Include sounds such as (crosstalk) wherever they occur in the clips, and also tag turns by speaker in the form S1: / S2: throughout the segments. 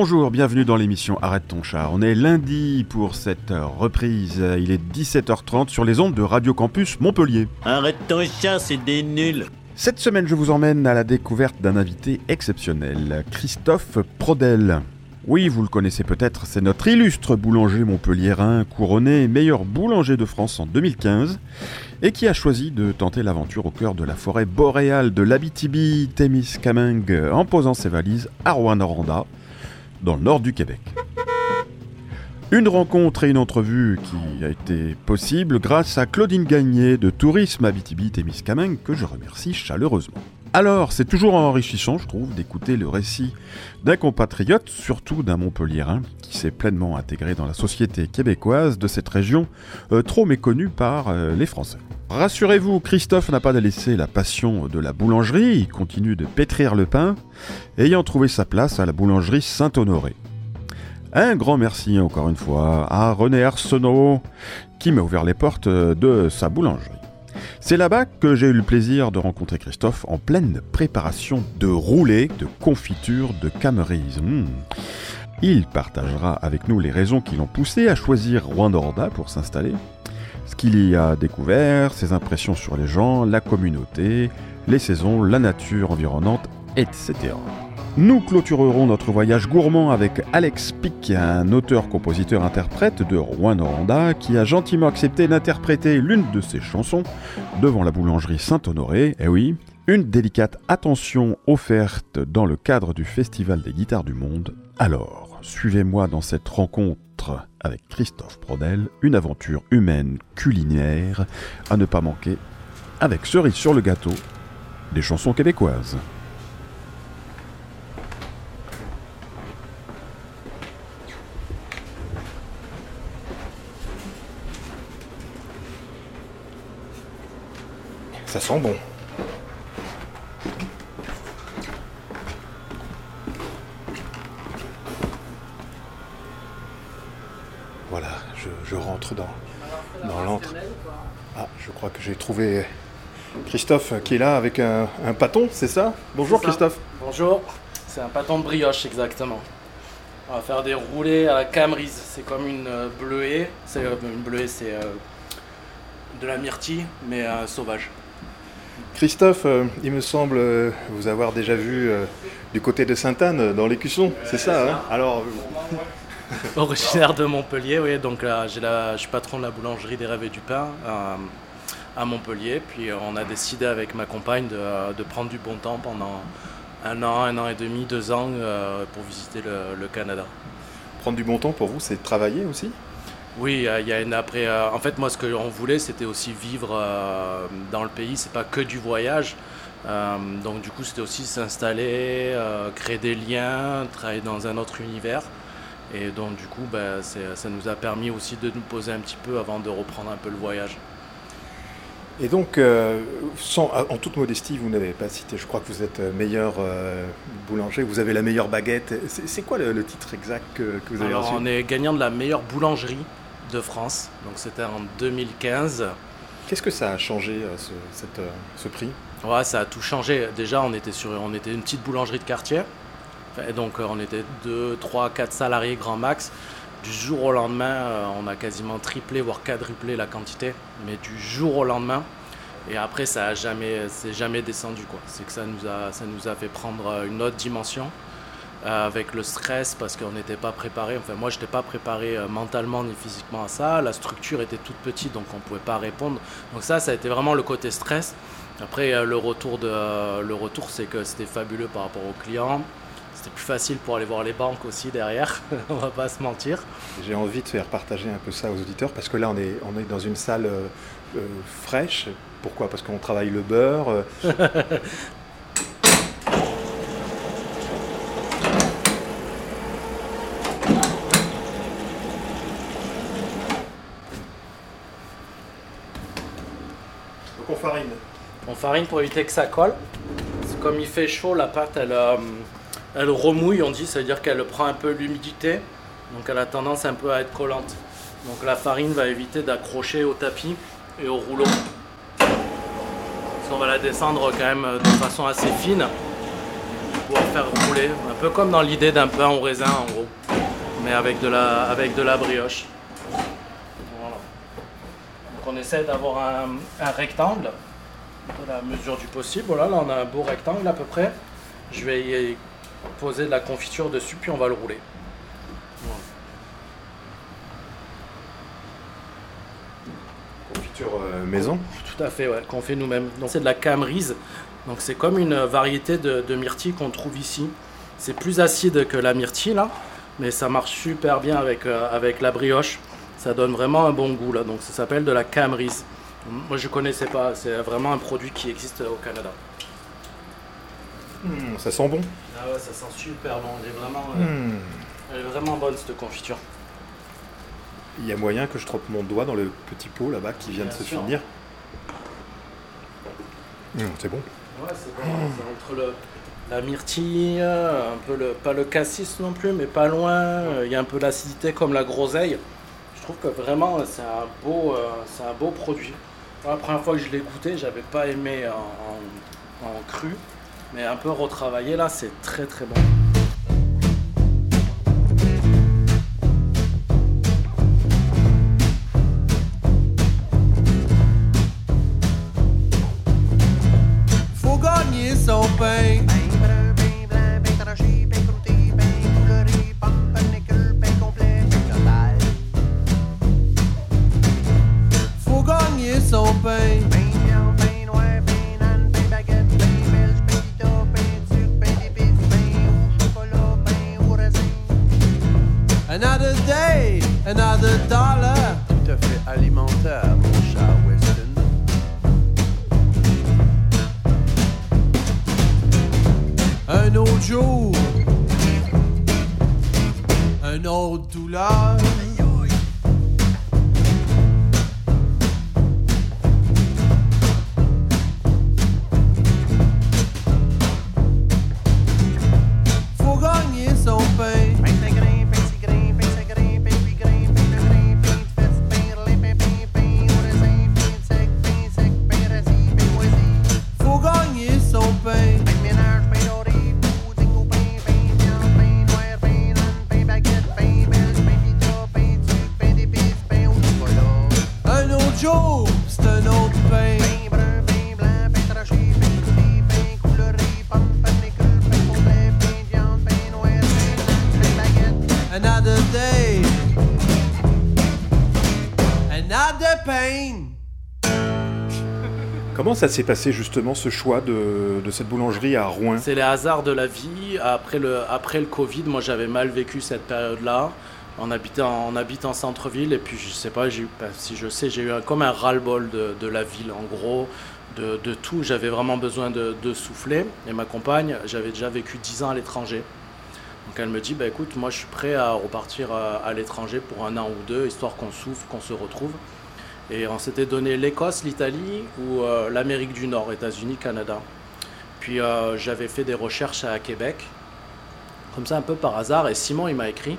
S1: Bonjour, bienvenue dans l'émission Arrête ton chat. On est lundi pour cette reprise. Il est 17h30 sur les ondes de Radio Campus Montpellier.
S2: Arrête ton chat, c'est des nuls.
S1: Cette semaine, je vous emmène à la découverte d'un invité exceptionnel, Christophe Prodel. Oui, vous le connaissez peut-être, c'est notre illustre boulanger montpelliérain couronné meilleur boulanger de France en 2015 et qui a choisi de tenter l'aventure au cœur de la forêt boréale de l'Abitibi-Témiscamingue en posant ses valises à Rouen-Noranda, dans le nord du Québec. Une rencontre et une entrevue qui a été possible grâce à Claudine Gagné de Tourisme Abitibi-Témiscamingue que je remercie chaleureusement. Alors, c'est toujours enrichissant, je trouve, d'écouter le récit d'un compatriote, surtout d'un Montpelliérain, qui s'est pleinement intégré dans la société québécoise de cette région, euh, trop méconnue par euh, les Français. Rassurez-vous, Christophe n'a pas délaissé la passion de la boulangerie, il continue de pétrir le pain, ayant trouvé sa place à la boulangerie Saint-Honoré. Un grand merci encore une fois à René Arsenault, qui m'a ouvert les portes de sa boulangerie. C'est là-bas que j'ai eu le plaisir de rencontrer Christophe en pleine préparation de roulés de confiture de camerise. Hmm. Il partagera avec nous les raisons qui l'ont poussé à choisir Rwanda pour s'installer, ce qu'il y a découvert, ses impressions sur les gens, la communauté, les saisons, la nature environnante, etc. Nous clôturerons notre voyage gourmand avec Alex Pick, un auteur-compositeur-interprète de Rouen-Noranda qui a gentiment accepté d'interpréter l'une de ses chansons devant la boulangerie Saint-Honoré. Eh oui, une délicate attention offerte dans le cadre du Festival des guitares du monde. Alors, suivez-moi dans cette rencontre avec Christophe Prodel, une aventure humaine culinaire à ne pas manquer avec cerise sur le gâteau des chansons québécoises.
S3: Ça sent bon. Dans, dans l'antre. Ah, je crois que j'ai trouvé Christophe qui est là avec un, un pâton, c'est ça? Bonjour Christophe.
S4: Bonjour, c'est un pâton de brioche exactement. On va faire des roulés à la camerise. C'est comme une euh, bleuée. C'est euh, une bleuée, c'est euh, de la myrtille, mais sauvage.
S3: Christophe, il me semble vous avoir déjà vu du côté de Sainte-Anne, dans l'écusson, c'est ça, hein? Alors. (laughs)
S4: Originaire de Montpellier, oui, donc là, je suis patron de la boulangerie des Rêves et du Pain à Montpellier. Puis on a décidé avec ma compagne de, prendre du bon temps pendant un an, un an et demi, deux ans pour visiter le, Canada.
S3: Prendre du bon temps pour vous, c'est travailler aussi?
S4: Oui, il y a une après. Euh, en fait, moi, ce que l'on voulait, c'était aussi vivre euh, dans le pays. C'est pas que du voyage. Euh, donc, du coup, c'était aussi s'installer, créer des liens, travailler dans un autre univers. Et donc, du coup, ben, ça nous a permis aussi de nous poser un petit peu avant de reprendre un peu le voyage.
S3: Et donc, sans, en toute modestie, vous n'avez pas cité, je crois que vous êtes meilleur boulanger, vous avez la meilleure baguette. C'est quoi le, titre exact que, vous avez
S4: Alors, On est gagnant de la meilleure boulangerie de France. Donc c'était en 2015.
S3: Qu'est-ce que ça a changé, euh, ce, cette, euh, ce prix?
S4: Ouais, ça a tout changé. Déjà, on était, sur, on était une petite boulangerie de quartier. Donc, euh, on était 2, 3, 4 salariés grand max. Du jour au lendemain, on a quasiment triplé, voire quadruplé la quantité. Mais du jour au lendemain. Et après, ça a jamais, c'est jamais descendu. Quoi. C'est que ça nous, a, ça nous a fait prendre une autre dimension. Euh, avec le stress parce qu'on n'était pas préparé. Enfin, moi, je n'étais pas préparé euh, mentalement ni physiquement à ça. La structure était toute petite, donc on ne pouvait pas répondre. Donc ça, ça a été vraiment le côté stress. Après, euh, le retour, de, le retour c'est que c'était fabuleux par rapport aux clients. C'était plus facile pour aller voir les banques aussi derrière, (laughs) on va pas se mentir.
S3: J'ai envie de faire partager un peu ça aux auditeurs parce que là on est, on est dans une salle fraîche. Pourquoi? Parce qu'on travaille le beurre. (laughs)
S4: On farine pour éviter que ça colle. Comme il fait chaud, la pâte elle, euh, elle remouille, on dit, ça veut dire qu'elle prend un peu l'humidité. Donc elle a tendance un peu à être collante. Donc la farine va éviter d'accrocher au tapis et au rouleau. on va la descendre quand même de façon assez fine. pouvoir faire rouler, un peu comme dans l'idée d'un pain au raisin en gros, mais avec de la, avec de la brioche. Voilà. Donc on essaie d'avoir un, un rectangle de la mesure du possible. Voilà, là on a un beau rectangle à peu près. Je vais y poser de la confiture dessus, puis on va le rouler. Voilà.
S3: Confiture euh, maison.
S4: Tout à fait, ouais, qu'on fait nous-mêmes. Donc c'est de la camerise. Donc c'est comme une variété de, de myrtille qu'on trouve ici. C'est plus acide que la myrtille là, mais ça marche super bien avec, euh, avec la brioche. Ça donne vraiment un bon goût là. Donc ça s'appelle de la camerise. Moi je connaissais pas. C'est vraiment un produit qui existe au Canada.
S3: Hmm, ça sent bon.
S4: Ah ouais, ça sent super bon. Elle est vraiment, euh,
S3: Hmm.
S4: elle est vraiment bonne cette confiture.
S3: Il y a moyen que je trempe mon doigt dans le petit pot là-bas qui vient de se
S4: sûr.
S3: finir. Hmm, c'est bon.
S4: Ouais, c'est bon. C'est entre le, la myrtille, un peu le, pas le cassis non plus, mais pas loin. Euh, Il y a un peu d'acidité comme la groseille. Je trouve que vraiment c'est un beau, euh, c'est un beau produit. La première fois que je l'ai goûté, j'avais pas aimé en, en- en cru, mais un peu retravaillé là, c'est très très bon.
S3: Comment ça s'est passé justement ce choix de, cette boulangerie à Rouen
S4: C'est les hasards de la vie. Après le, après le Covid, moi j'avais mal vécu cette période-là. On en, on habite en centre-ville et puis je sais pas, si je sais, j'ai eu comme un ras-le-bol de, la ville en gros, de, de tout. J'avais vraiment besoin de, de souffler. Et ma compagne, j'avais déjà vécu 10 ans à l'étranger. Donc elle me dit, bah écoute, moi je suis prêt à repartir à, à l'étranger pour un an ou deux, histoire qu'on souffle, qu'on se retrouve. Et on s'était donné l'Écosse, l'Italie ou euh, l'Amérique du Nord, États-Unis, Canada. Puis euh, j'avais fait des recherches à Québec, comme ça un peu par hasard, et Simon il m'a écrit,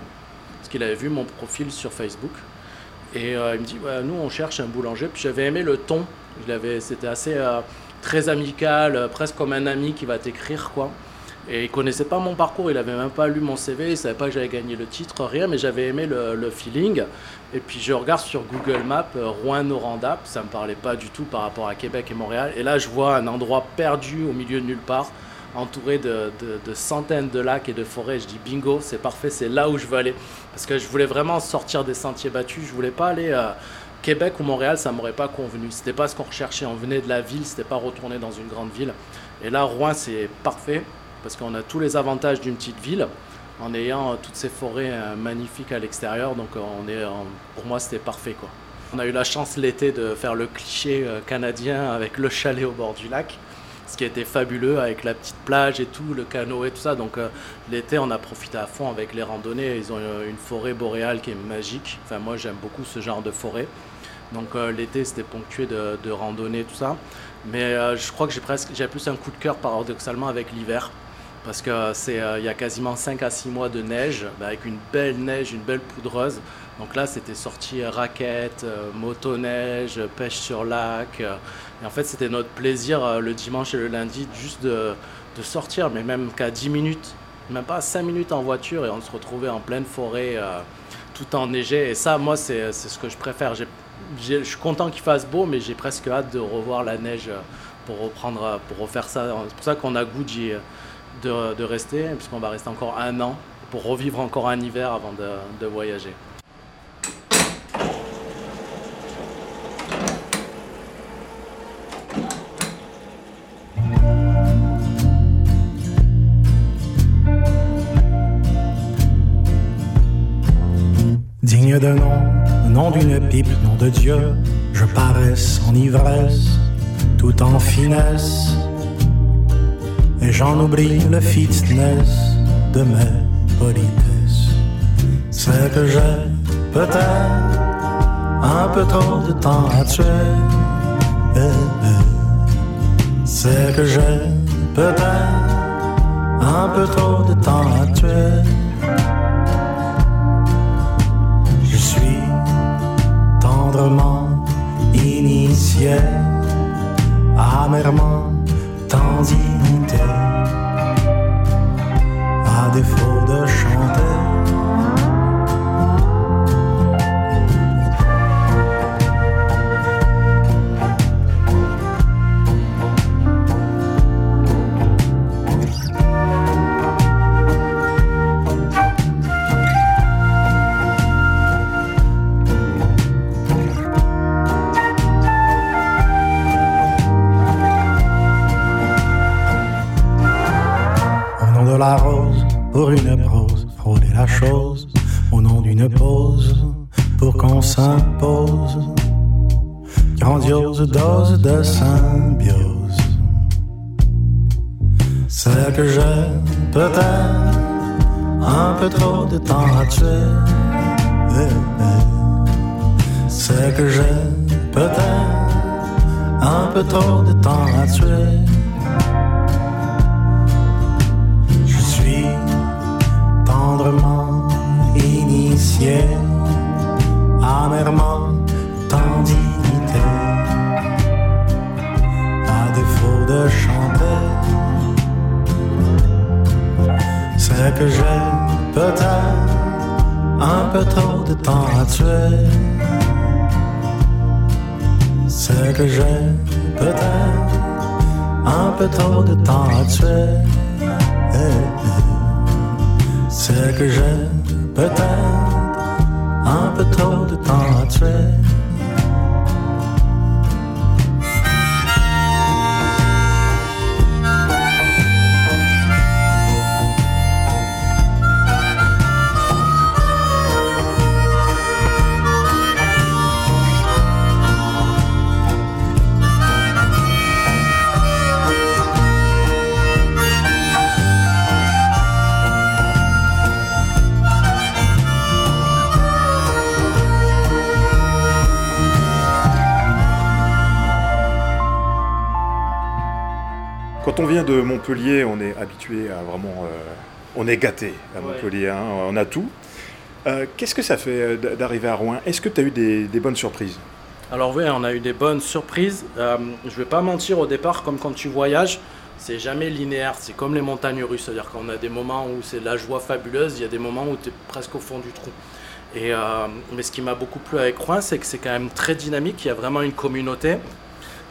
S4: parce qu'il avait vu mon profil sur Facebook. Et euh, il me dit, nous on cherche un boulanger, puis j'avais aimé le ton, c'était assez très amical, presque comme un ami qui va t'écrire quoi. Et il connaissait pas mon parcours, il avait même pas lu mon CV, il savait pas que j'avais gagné le titre, rien, mais j'avais aimé le, feeling. Et puis je regarde sur Google Maps euh, Rouen-Noranda, ça me parlait pas du tout par rapport à Québec et Montréal. Et là je vois un endroit perdu au milieu de nulle part, entouré de, centaines de lacs et de forêts. Je dis bingo, c'est parfait, c'est là où je veux aller. Parce que je voulais vraiment sortir des sentiers battus, je voulais pas aller à Québec ou Montréal, ça m'aurait pas convenu. C'était pas ce qu'on recherchait, on venait de la ville, c'était pas retourner dans une grande ville. Et là Rouen c'est parfait parce qu'on a tous les avantages d'une petite ville en ayant euh, toutes ces forêts euh, magnifiques à l'extérieur. Donc euh, on est, pour moi, c'était parfait. Quoi. On a eu la chance l'été de faire le cliché canadien avec le chalet au bord du lac, ce qui était fabuleux avec la petite plage et tout, le canot et tout ça. Donc l'été, on a profité à fond avec les randonnées. Ils ont une forêt boréale qui est magique. Enfin, moi, j'aime beaucoup ce genre de forêt. Donc l'été, c'était ponctué de, de randonnées, tout ça. Mais je crois que j'ai presque, j'ai plus un coup de cœur paradoxalement avec l'hiver. Parce que c'est euh, y a quasiment 5 à 6 mois de neige, bah, avec une belle neige, une belle poudreuse. Donc là, c'était sorti euh, raquette, euh, motoneige, pêche sur lac. et en fait, c'était notre plaisir le dimanche et le lundi juste de, sortir, mais même qu'à 10 minutes, même pas 5 minutes en voiture, et on se retrouvait en pleine forêt, euh, tout enneigé. Et ça, moi, c'est ce que je préfère. Je suis content qu'il fasse beau, mais j'ai presque hâte de revoir la neige pour reprendre, pour refaire ça. C'est pour ça qu'on a goût d'y- de, rester, puisqu'on va rester encore un an pour revivre encore un hiver avant de, de voyager.
S5: Digne de nom, nom d'une pipe, nom de Dieu, je paraisse en ivresse, tout en finesse, et j'en oublie le fitness de mes politesses. C'est que j'ai peut-être un peu trop de temps à tuer. C'est que j'ai peut-être un peu trop de temps à tuer. Je suis tendrement initié, amèrement tendinité, à défaut peut-être un peu trop de temps à tuer. Je suis tendrement initié, amèrement tendinité, à défaut de chanter. C'est que j'ai peut-être un peu trop de temps à tuer. C'est que j'ai peut-être un peu trop de temps à tuer. C'est que j'ai peut-être un peu trop de temps à tuer.
S3: Vient de Montpellier, on est habitué à vraiment. euh, on est gâté à
S4: Ouais.
S3: Montpellier, hein, on a tout. Euh, Qu'est-ce que ça fait euh, d'arriver à Rouen? Est-ce que tu as eu des, des bonnes surprises?
S4: Alors oui, on a eu des bonnes surprises. Euh, je vais pas mentir au départ, comme quand tu voyages, c'est jamais linéaire. C'est comme les montagnes russes, c'est-à-dire qu'on a des moments où c'est la joie fabuleuse, il y a des moments où tu es presque au fond du trou. Et, mais ce qui m'a beaucoup plu avec Rouen, c'est que c'est quand même très dynamique. Il y a vraiment une communauté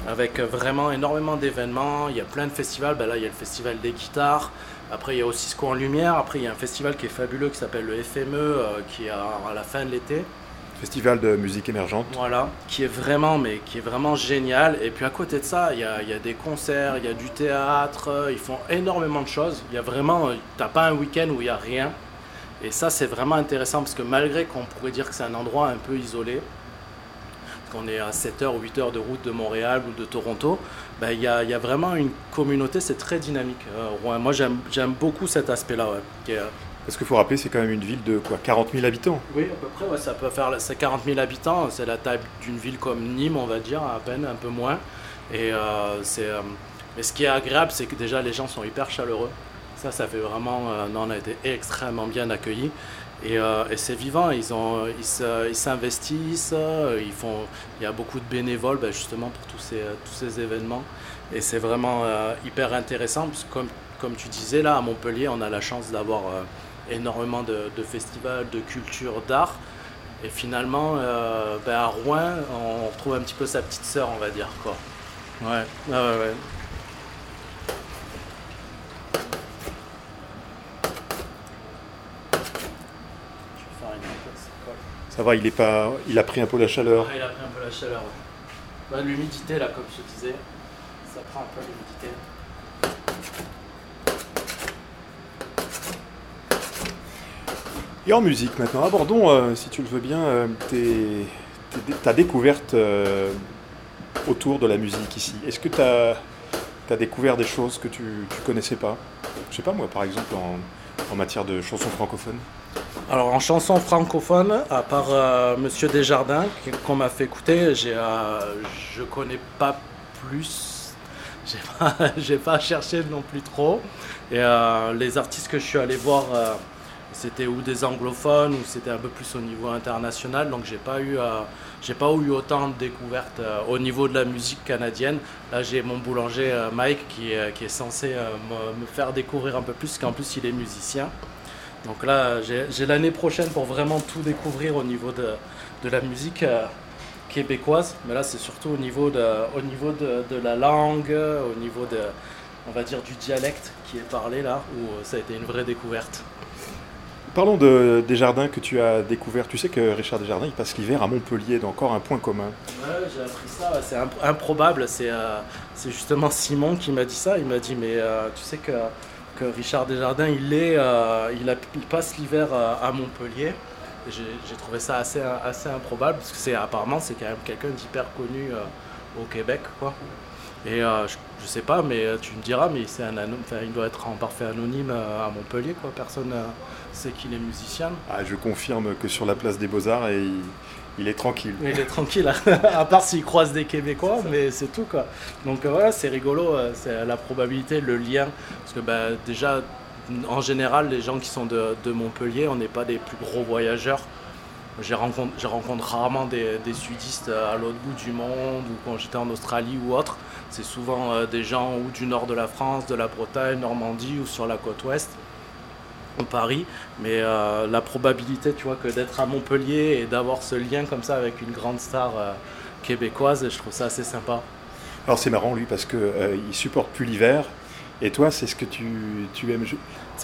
S4: avec vraiment énormément d'événements. Il y a plein de festivals. Ben là, il y a le festival des guitares. Après, il y a aussi Sco en Lumière. Après, il y a un festival qui est fabuleux qui s'appelle le FME, euh, qui est à, à la fin de l'été.
S3: Festival de musique émergente.
S4: Voilà, qui est vraiment, mais qui est vraiment génial. Et puis à côté de ça, il y a, il y a des concerts, il y a du théâtre, ils font énormément de choses. Il y a vraiment, euh, t'as pas un week-end où il y a rien. Et ça, c'est vraiment intéressant parce que malgré qu'on pourrait dire que c'est un endroit un peu isolé, qu'on est à 7 heures ou 8 heures de route de Montréal ou de Toronto, ben, il y, a, il y a vraiment une communauté, c'est très dynamique. euh. Moi, j'aime beaucoup cet aspect-là. ouais, euh,
S3: Parce qu'il faut rappeler, c'est quand même une ville de quoi 40 000 habitants.
S4: oui, à peu près, ouais, ça peut faire, c'est 40 000 habitants, c'est la taille d'une ville comme Nîmes, on va dire, à peine, un peu moins. Et euh, c'est, mais ce qui est agréable, c'est que déjà les gens sont hyper chaleureux. Ça, ça fait vraiment. on a été extrêmement bien accueillis. Et, euh, et c'est vivant, ils s'investissent, euh, il y a beaucoup de bénévoles ben, justement pour tous ces, événements. Et c'est vraiment euh, hyper intéressant, parce que comme, tu disais, là à Montpellier, on a la chance d'avoir énormément de, festivals, de culture, d'art. Et finalement, ben, à Rouen, on retrouve un petit peu sa petite sœur, on va dire. Quoi. Ouais, ouais. ouais. Je vais faire une place, quoi.
S3: Ça va, il, est pas, il a pris un peu la chaleur.
S4: Ah, il a pris un peu la chaleur. ouais. Bah, L'humidité, là, comme je disais, ça prend un peu l'humidité.
S3: Et en musique maintenant, abordons, euh, si tu le veux bien, euh, tes- tes- ta découverte euh, autour de la musique ici. Est-ce que tu as, découvert des choses que tu ne connaissais pas? Je sais pas moi, par exemple, en, en matière de chansons francophones.
S4: Alors en chanson francophone, à part euh, Monsieur Desjardins qu'on m'a fait écouter, j'ai, euh, je connais pas plus. (laughs) J'ai pas, j'ai pas cherché non plus trop. Et euh, les artistes que je suis allé voir, euh, c'était ou des anglophones ou c'était un peu plus au niveau international. Donc j'ai pas eu, euh, j'ai pas eu autant de découvertes au niveau de la musique canadienne. Là j'ai mon boulanger Mike qui, qui est censé me, me faire découvrir un peu plus, qu'en plus il est musicien. Donc là, j'ai l'année prochaine pour vraiment tout découvrir au niveau de, de la musique euh, québécoise. Mais là, c'est surtout au niveau, de, au niveau de, de la langue, au niveau de, on va dire, du dialecte qui est parlé là, où euh, ça a été une vraie découverte.
S3: Parlons de Desjardins que tu as découvert. Tu sais que Richard Desjardins, il passe l'hiver à Montpellier, donc encore un point commun.
S4: Ouais, j'ai appris ça, c'est imp- improbable. C'est euh, c'est justement Simon qui m'a dit ça. Il m'a dit, mais euh, tu sais que Richard Desjardins, il, euh, passe l'hiver euh, à Montpellier. J'ai trouvé ça assez, improbable parce que c'est apparemment c'est quand même quelqu'un d'hyper connu euh, au Québec, quoi. Et euh, je, je sais pas, mais euh, tu me diras, mais c'est un il doit être en parfait anonyme euh, à Montpellier, quoi. Personne euh, sait qu'il est musicien.
S3: Ah, je confirme que sur la place des Beaux-Arts, il, il est tranquille.
S4: Il est tranquille, (laughs) à part s'il croise des Québécois, mais c'est tout quoi. Donc euh, voilà, c'est rigolo, c'est la probabilité, le lien. Parce que bah, déjà, en général, les gens qui sont de, de Montpellier, on n'est pas des plus gros voyageurs. Je rencontre rarement des, sudistes euh, à l'autre bout du monde ou quand j'étais en Australie ou autre. C'est souvent euh, des gens ou du nord de la France, de la Bretagne, Normandie ou sur la côte ouest ou Paris. Mais euh, la probabilité, tu vois, que d'être à Montpellier et d'avoir ce lien comme ça avec une grande star québécoise, je trouve ça assez sympa.
S3: Alors c'est marrant lui parce que euh, il supporte plus l'hiver. Et toi, c'est ce que tu, tu aimes.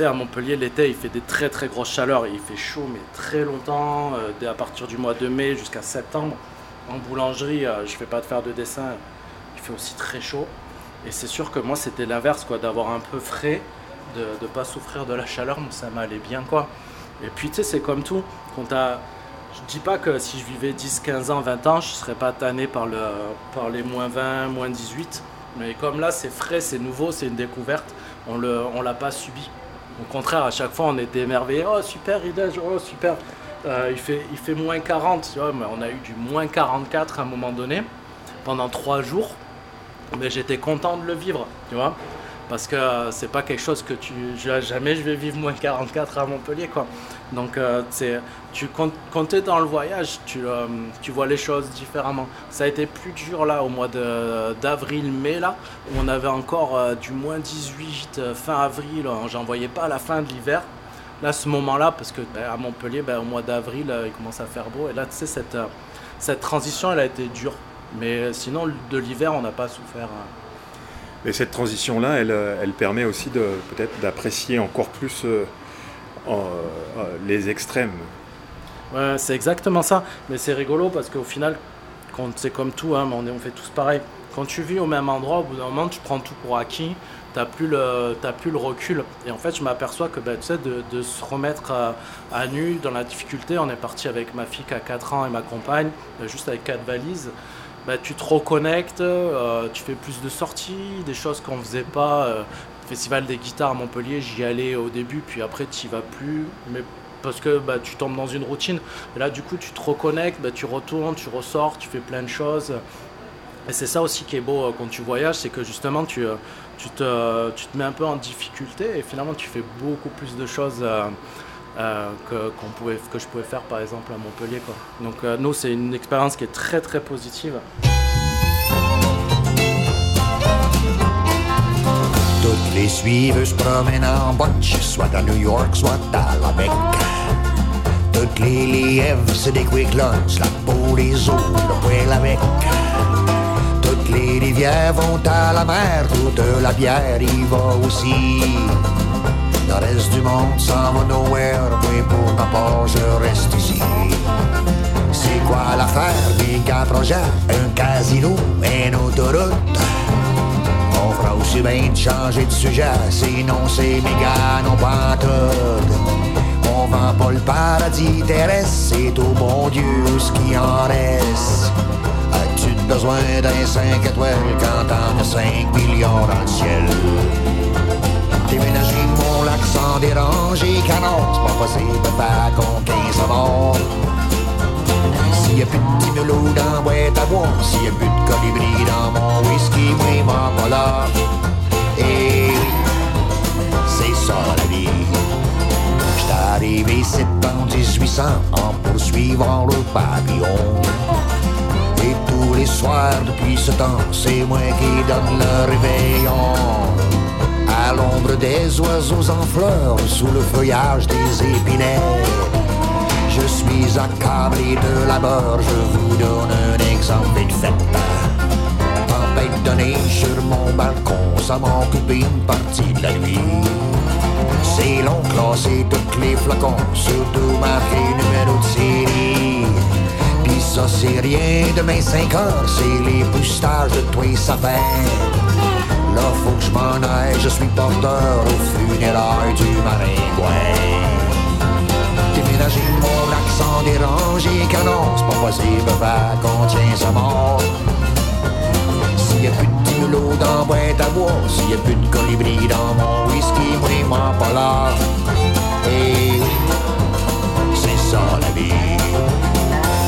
S4: À Montpellier, l'été, il fait des très très grosses chaleurs. Il fait chaud, mais très longtemps, euh, dès à partir du mois de mai jusqu'à septembre. En boulangerie, euh, je fais pas de faire de dessin, il fait aussi très chaud. Et c'est sûr que moi, c'était l'inverse, quoi, d'avoir un peu frais, de ne pas souffrir de la chaleur, mais ça m'allait bien, quoi. Et puis, tu sais, c'est comme tout. Quand t'as- Je dis pas que si je vivais 10, 15 ans, 20 ans, je serais pas tanné par, le, par les moins 20, moins 18. Mais comme là, c'est frais, c'est nouveau, c'est une découverte, on ne l'a pas subi. Au contraire, à chaque fois, on était émerveillés. Oh, super, neige, oh, super. Euh, il, fait, moins 40, tu mais on a eu du moins 44 à un moment donné, pendant trois jours. Mais j'étais content de le vivre. Parce que euh, c'est pas quelque chose que tu. Jamais je vais vivre moins 44 à Montpellier, quoi. Donc, euh, tu quand t'es dans le voyage, tu, euh, tu vois les choses différemment. Ça a été plus dur là, au mois d'avril, mai, là, où on avait encore du moins 18 euh, fin avril. J'en voyais pas à la fin de l'hiver. Là, ce moment-là, parce que ben, à Montpellier, ben, au mois d'avril, il commence à faire beau. Et là, tu sais, cette, cette transition, elle a été dure. Mais sinon, de l'hiver, on n'a pas souffert. hein.
S3: Et cette transition-là, elle, euh, elle permet aussi de peut-être d'apprécier encore plus euh, euh, les extrêmes.
S4: Ouais, c'est exactement ça. Mais c'est rigolo parce qu'au final, c'est comme tout, hein, on, fait tous pareil. Quand tu vis au même endroit, au bout d'un moment, tu prends tout pour acquis. T'as plus plus le recul. Et en fait, je m'aperçois que ben, tu sais, de, se remettre à, nu dans la difficulté. On est parti avec ma fille qui a 4 ans et ma compagne, euh, juste avec quatre valises. Ben, tu te reconnectes, euh, tu fais plus de sorties, des choses qu'on faisait pas. euh, Festival des guitares à Montpellier, j'y allais au début, puis après tu y vas plus. Mais parce que bah, tu tombes dans une routine. Et là, du coup, tu te reconnectes, bah, tu retournes, tu ressors, tu fais plein de choses. Et c'est ça aussi qui est beau euh, quand tu voyages, c'est que justement tu, tu, te, tu te mets un peu en difficulté et finalement tu fais beaucoup plus de choses euh, que, je pouvais faire par exemple à Montpellier. Quoi. Donc euh, nous c'est une expérience qui est très très positive.
S6: Toutes les suiveuses se promènent en bunch, soit à New York, soit à la Mecque. Toutes les lièvres, c'est des quick lunch, la peau, les os, le poil avec. Toutes les rivières vont à la mer, toute la bière y va aussi. Le reste du monde s'en va nowhere, mais pour ma part, je reste ici. C'est quoi l'affaire? Des quatre projets? Un casino, une autoroute. On fera aussi bien de changer de sujet, sinon c'est méga non pas tout. On vend pas le paradis terrestre, c'est au bon Dieu ce qui en reste. As-tu besoin d'un 5 étoiles quand t'en as 5 millions dans le ciel? Sans déranger, canon, c'est pas possible de faire 15 morts. S'il y a plus de timelo dans la boîte s'il y a plus de colibri dans mon whisky, moi, m'en pas là. Et oui, c'est ça la vie. J'étais arrivé ici en 1800 en poursuivant le papillon. Et tous les soirs depuis ce temps, c'est moi qui donne le réveillon. À l'ombre des oiseaux en fleurs, sous le feuillage des épinets. Je suis accablé de labeur, je vous donne un exemple vite fait. Tempête de neige sur mon balcon, ça m'a coupé une partie de la nuit. C'est long classé tous les flacons, surtout marqué numéro de série. Pis ça c'est rien de mes 5 heures, c'est les boostages de tous les sapins. Là faut que je m'en aille, je suis porteur au funérailles du maringouin. Déménager mon lac sans déranger, canon, c'est pas possible, va qu'on tient sa mort. S'il y a plus de timelo dans boîte à bois, s'il y a plus de colibri dans mon whisky, moi, moi, pas là. Et c'est ça la vie.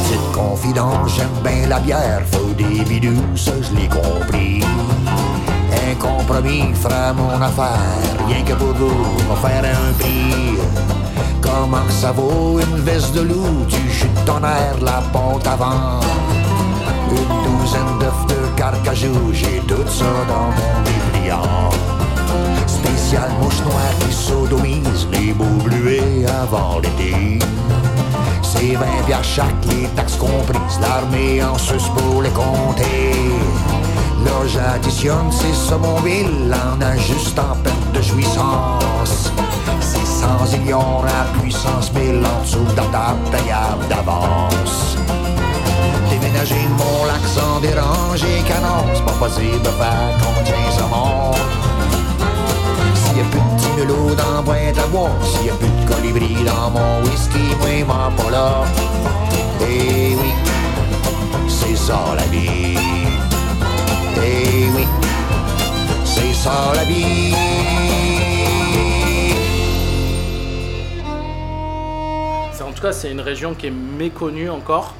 S6: Petite confidence, j'aime bien la bière, faut des bidous, ça je l'ai compris. Compromis fera mon affaire, rien que pour vous, me faire un prix. Comment ça vaut une veste de loup, tu jus de ton air, la ponte avant. Une douzaine d'œufs de carcajou, j'ai tout ça dans mon dépliant. Spécial mouche noire qui sodomise les beaux bluets avant l'été. C'est 20 bières chaque, les taxes comprises, l'armée en sus pour les compter. Là j'additionne ces saumons-villes en ajustant perte de jouissance. C'est 100 millions à puissance 1000 en dessous de ta payable d'avance. Déménager mon lac sans déranger, canon, c'est pas possible de faire tient sa mort. S'il y a plus de timelo dans la à bois, s'il y a plus de colibri dans mon whisky, moi, m'en pas là. Et oui, c'est ça la vie. Et oui, c'est ça la vie.
S4: En tout cas, c'est une région qui est méconnue encore.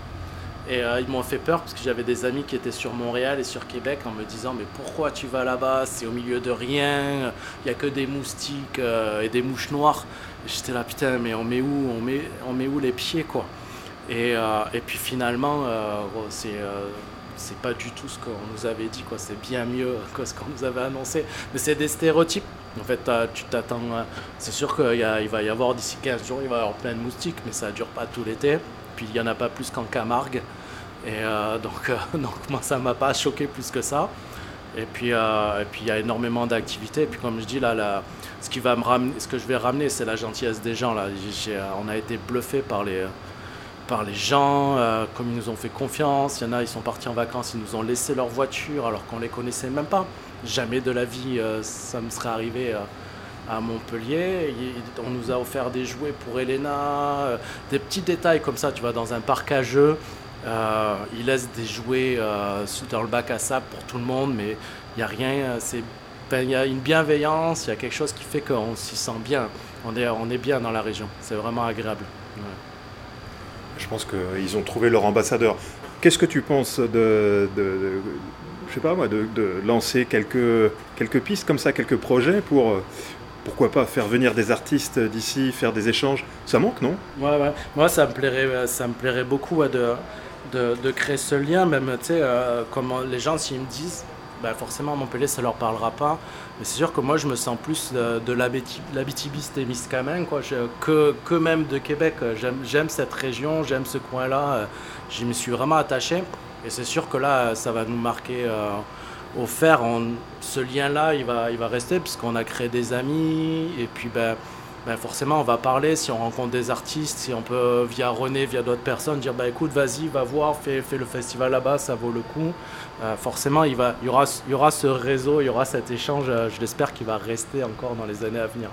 S4: Et euh, ils m'ont fait peur parce que j'avais des amis qui étaient sur Montréal et sur Québec en me disant Mais pourquoi tu vas là-bas? C'est au milieu de rien, il n'y a que des moustiques euh, et des mouches noires. J'étais là, putain, mais on met où? On met, on met où les pieds, quoi? Et, euh, et puis finalement, c'est. C'est pas du tout ce qu'on nous avait dit, quoi. C'est bien mieux que ce qu'on nous avait annoncé. Mais c'est des stéréotypes. En fait, tu t'attends. euh, C'est sûr qu'il va y avoir d'ici 15 jours, il va y avoir plein de moustiques, mais ça dure pas tout l'été. Puis il y en a pas plus qu'en Camargue. Et euh, donc, euh, (laughs) donc, moi, ça m'a pas choqué plus que ça. Et puis, il y a énormément d'activités. Et puis, comme je dis, là, ce, qui va me ce que je vais ramener, c'est la gentillesse des gens. Là. On a été bluffé par les, par les gens, euh, comme ils nous ont fait confiance. Il y en a, ils sont partis en vacances, ils nous ont laissé leur voiture alors qu'on les connaissait même pas. Jamais de la vie, euh, ça me serait arrivé euh, à Montpellier. On nous a offert des jouets pour Elena, euh, des petits détails comme ça. Tu vas dans un parc à jeux, ils laissent des jouets dans le bac à sable pour tout le monde, mais il n'y a rien. C'est ben, il y a une bienveillance, il y a quelque chose qui fait qu'on s'y sent bien. On est, on est bien dans la région. C'est vraiment agréable.
S3: Je pense qu'ils ont trouvé leur ambassadeur. Qu'est-ce que tu penses de, je sais pas moi, de, lancer quelques, quelques pistes comme ça, quelques projets pour, euh, pourquoi pas, faire venir des artistes d'ici, faire des échanges? Ça manque, non?
S4: Ouais. Moi, ça me plairait, ça me plairait beaucoup de, de créer ce lien, même, tu sais, euh, comment les gens, s'ils me disent, bah, forcément, à Montpellier, ça leur parlera pas. Mais c'est sûr que moi, je me sens plus de, de l'Abiti- l'Abitibi-Témiscamingue, quoi, je- que, que même de Québec. J'aime, cette région, j'aime ce coin-là. J'y me suis vraiment attaché. Et c'est sûr que là, ça va nous marquer euh, au fer. Ce lien-là, il va, il va rester, puisqu'on a créé des amis. Et puis, ben, ben forcément, on va parler. Si on rencontre des artistes, si on peut, via René, via d'autres personnes, dire bah, écoute, vas-y, va voir, fais, le festival là-bas, ça vaut le coup. Euh, forcément, il, va, il, y aura, ce réseau, il y aura cet échange. euh, je l'espère qu'il va rester encore dans les années à venir.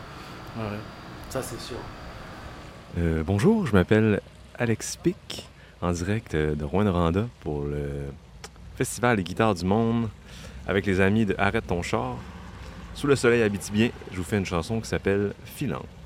S4: Ça, c'est sûr.
S7: Euh, bonjour, je m'appelle Alex Pic, en direct de Rouen-Noranda pour le Festival des guitares du monde avec les amis de Arrête ton char. Sous le soleil habitibien, je vous fais une chanson qui s'appelle Filante.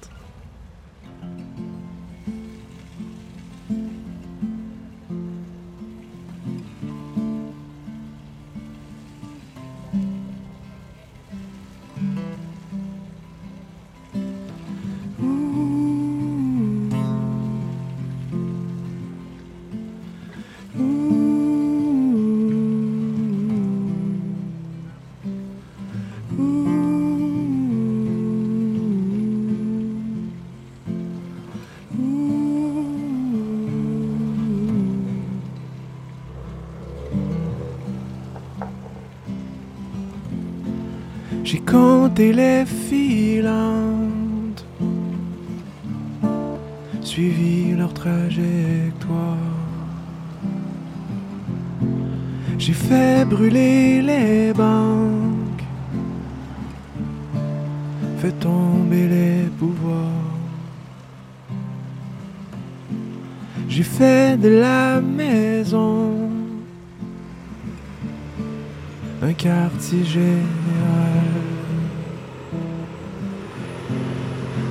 S8: J'ai compté les filantes, suivi leur trajectoire. J'ai fait brûler les banques, fait tomber les pouvoirs. J'ai fait de la maison un quartier général.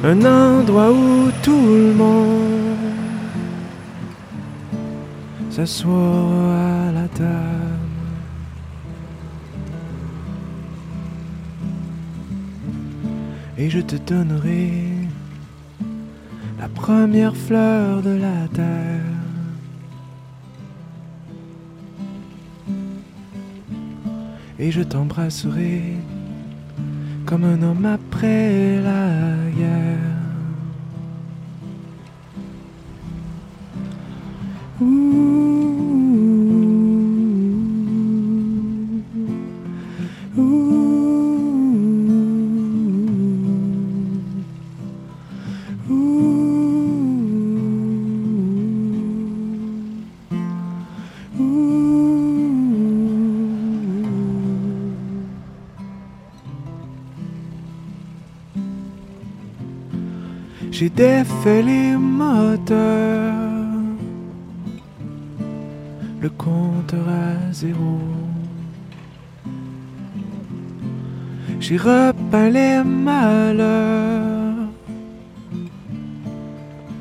S8: Un endroit où tout le monde s'assoit à la table. Et je te donnerai la première fleur de la terre. et je t'embrasserai comme un homme après la guerre. Défait les moteurs, le compteur à zéro. J'ai repeint les malheurs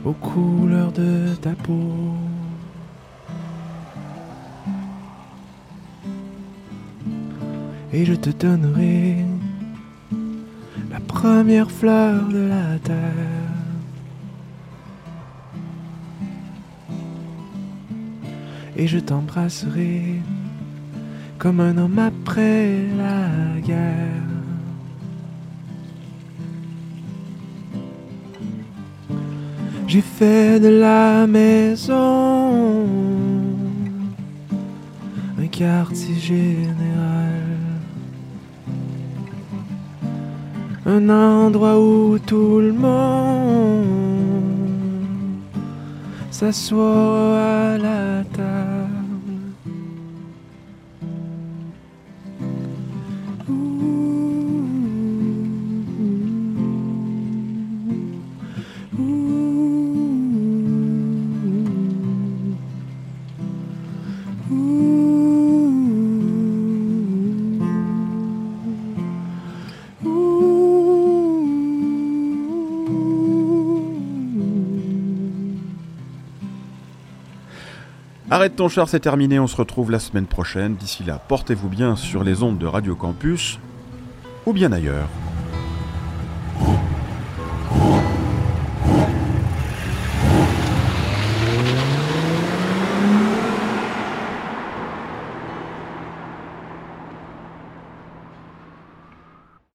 S8: aux couleurs de ta peau. Et je te donnerai la première fleur de la terre. Et je t'embrasserai comme un homme après la guerre. J'ai fait de la maison un quartier général. Un endroit où tout le monde s'assoit à la table.
S1: Arrête ton char, c'est terminé, on se retrouve la semaine prochaine. D'ici là, portez-vous bien sur les ondes de Radio Campus ou bien ailleurs.